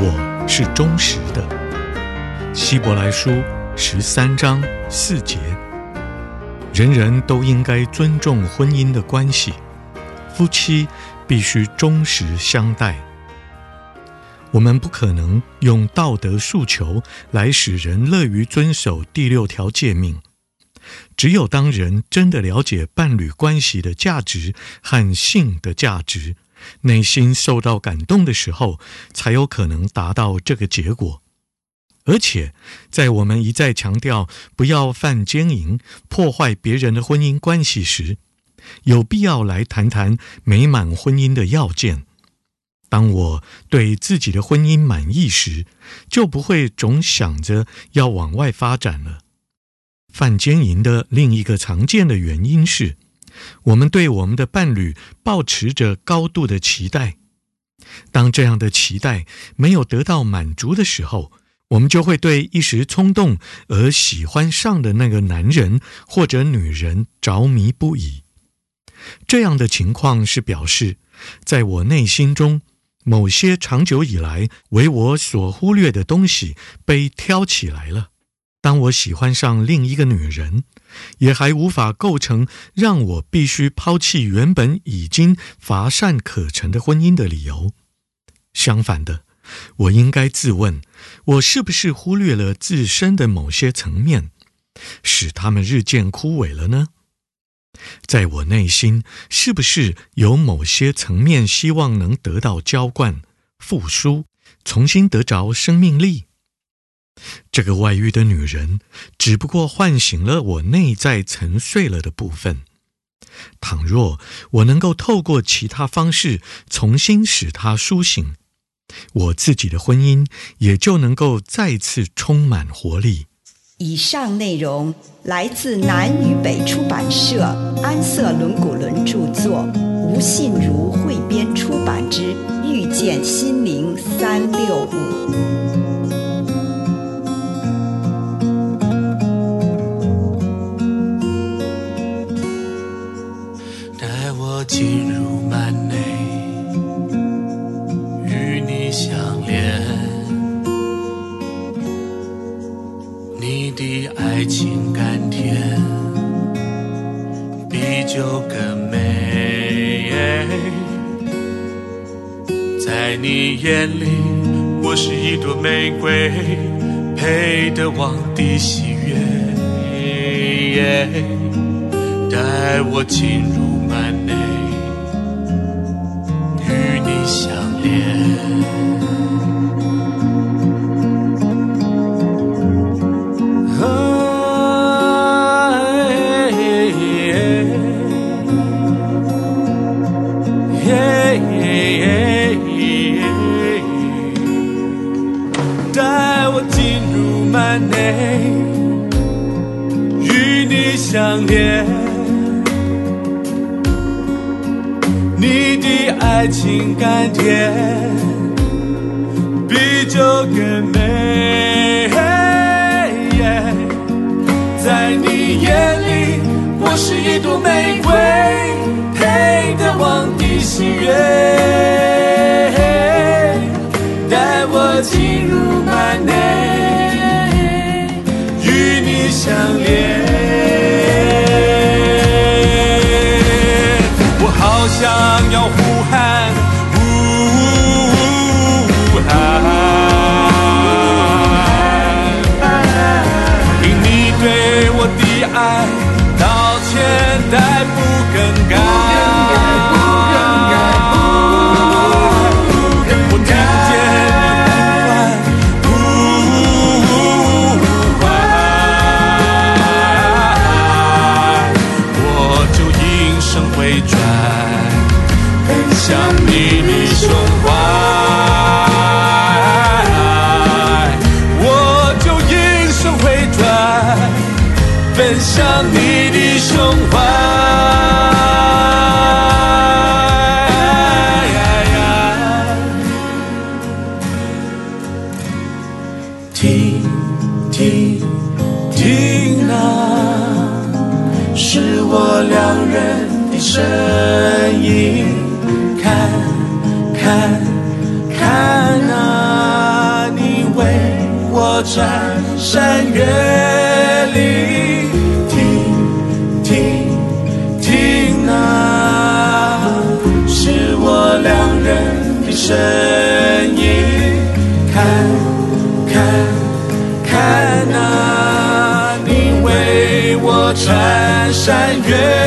我是忠实的。希伯来书十三章四节。人人都应该尊重婚姻的关系，夫妻必须忠实相待。我们不可能用道德诉求来使人乐于遵守第六条诫命。只有当人真的了解伴侣关系的价值和性的价值，内心受到感动的时候，才有可能达到这个结果。而且，在我们一再强调不要犯奸淫、破坏别人的婚姻关系时，有必要来谈谈美满婚姻的要件。当我对自己的婚姻满意时，就不会总想着要往外发展了。犯奸淫的另一个常见的原因是，我们对我们的伴侣抱持着高度的期待。当这样的期待没有得到满足的时候，我们就会对一时冲动而喜欢上的那个男人或者女人着迷不已。这样的情况是表示，在我内心中，某些长久以来为我所忽略的东西被挑起来了。当我喜欢上另一个女人，也还无法构成让我必须抛弃原本已经乏善可陈的婚姻的理由。相反的。我应该自问：我是不是忽略了自身的某些层面，使他们日渐枯萎了呢？在我内心，是不是有某些层面希望能得到浇灌、复苏、重新得着生命力？这个外遇的女人只不过唤醒了我内在沉睡了的部分。倘若我能够透过其他方式重新使她苏醒，我自己的婚姻也就能够再次充满活力。以上内容来自南与北出版社安瑟伦古伦著作，吴信如汇编出版之《遇见心灵三六五》。进入幔内。与你相连，你的爱情甘甜，比酒更美。在你眼里，我是一朵玫瑰，配得王的喜悦。带我进入连，哎，带我进入曼内，与你。相连，爱情甘甜，比酒更美。在你眼里，我是一朵玫瑰，配得王的喜悦。带我进入幔内，与你相连。想要听听听啊，是我两人的声音。看看看啊，你为我穿山越岭。听听听啊，是我两人的声。山越。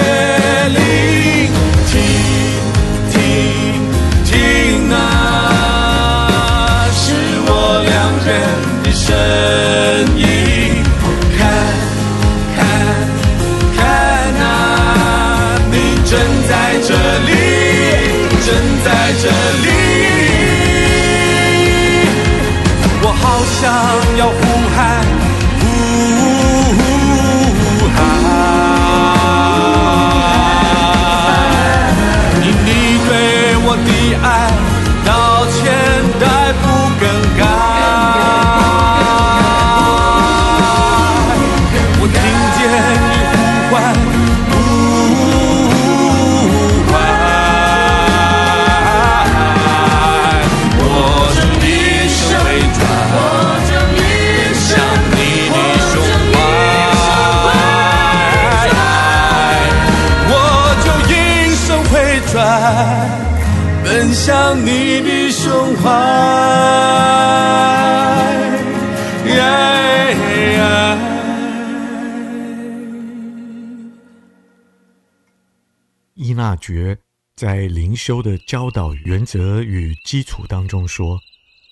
伊纳爵在灵修的教导原则与基础当中说，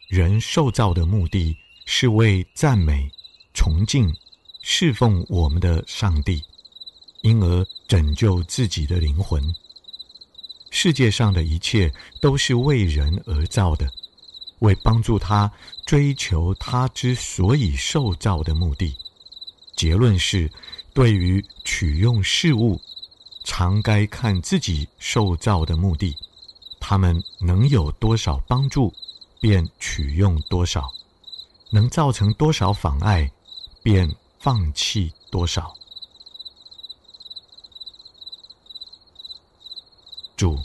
人受造的目的是为赞美、崇敬、侍奉我们的上帝，因而拯救自己的灵魂。世界上的一切都是为人而造的，为帮助他追求他之所以受造的目的。结论是，对于取用事物，常该看自己受造的目的，他们能有多少帮助，便取用多少；能造成多少妨碍，便放弃多少。主，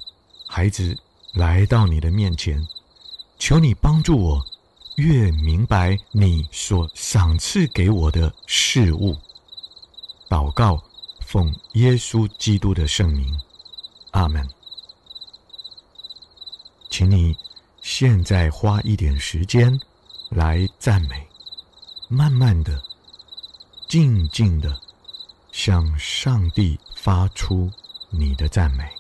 孩子来到你的面前，求你帮助我，越明白你所赏赐给我的事物。祷告，奉耶稣基督的圣名，阿门。请你现在花一点时间来赞美，慢慢的、静静的向上帝发出你的赞美。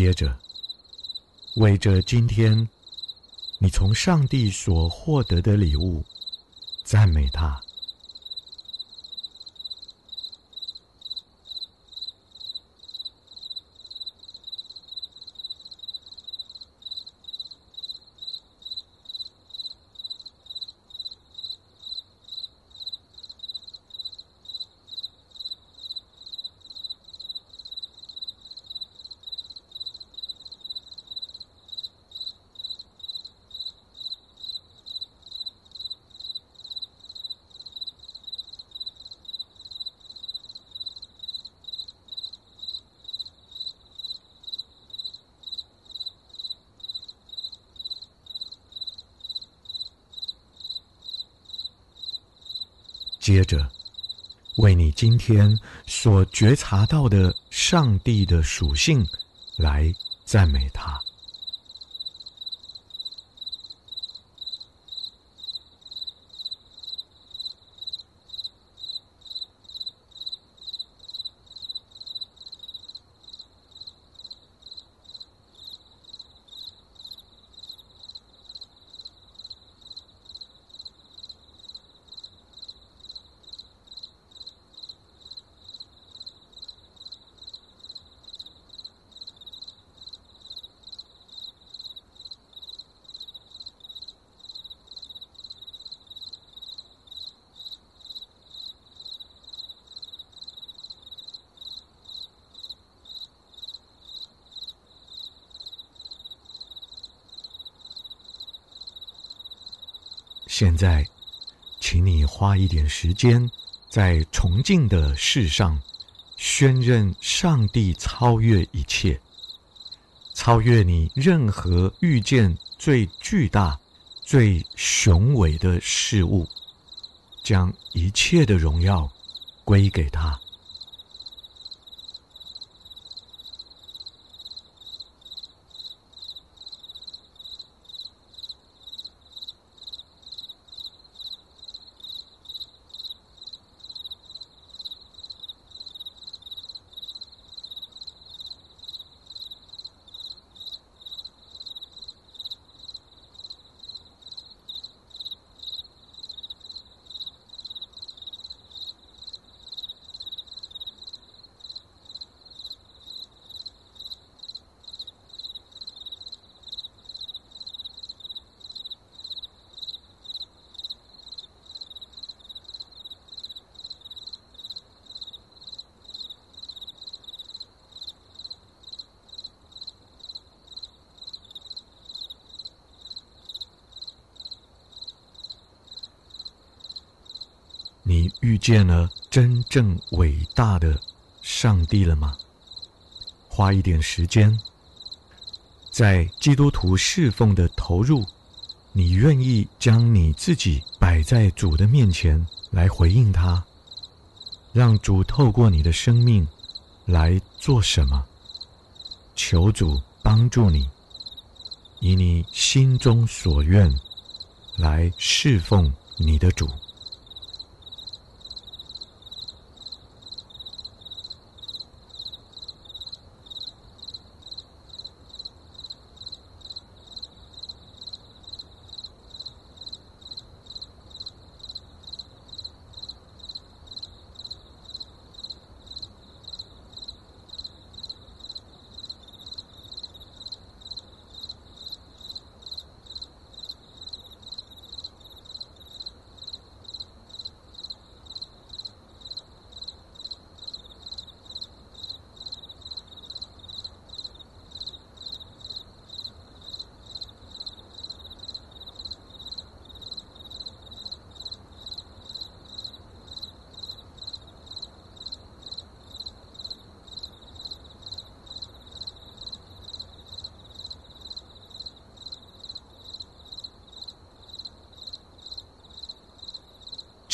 接着，为着今天你从上帝所获得的礼物，赞美他。接着，为你今天所觉察到的上帝的属性来赞美他。现在，请你花一点时间，在崇敬的事上，宣认上帝超越一切，超越你任何遇见最巨大、最雄伟的事物，将一切的荣耀归给他。遇见了真正伟大的上帝了吗？花一点时间，在基督徒侍奉的投入，你愿意将你自己摆在主的面前来回应他，让主透过你的生命来做什么？求主帮助你，以你心中所愿来侍奉你的主。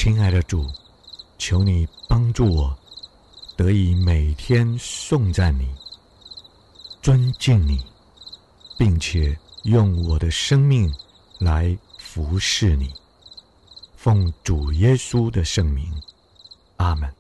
亲爱的主，求你帮助我，得以每天颂赞你、尊敬你，并且用我的生命来服侍你。奉主耶稣的圣名，阿门。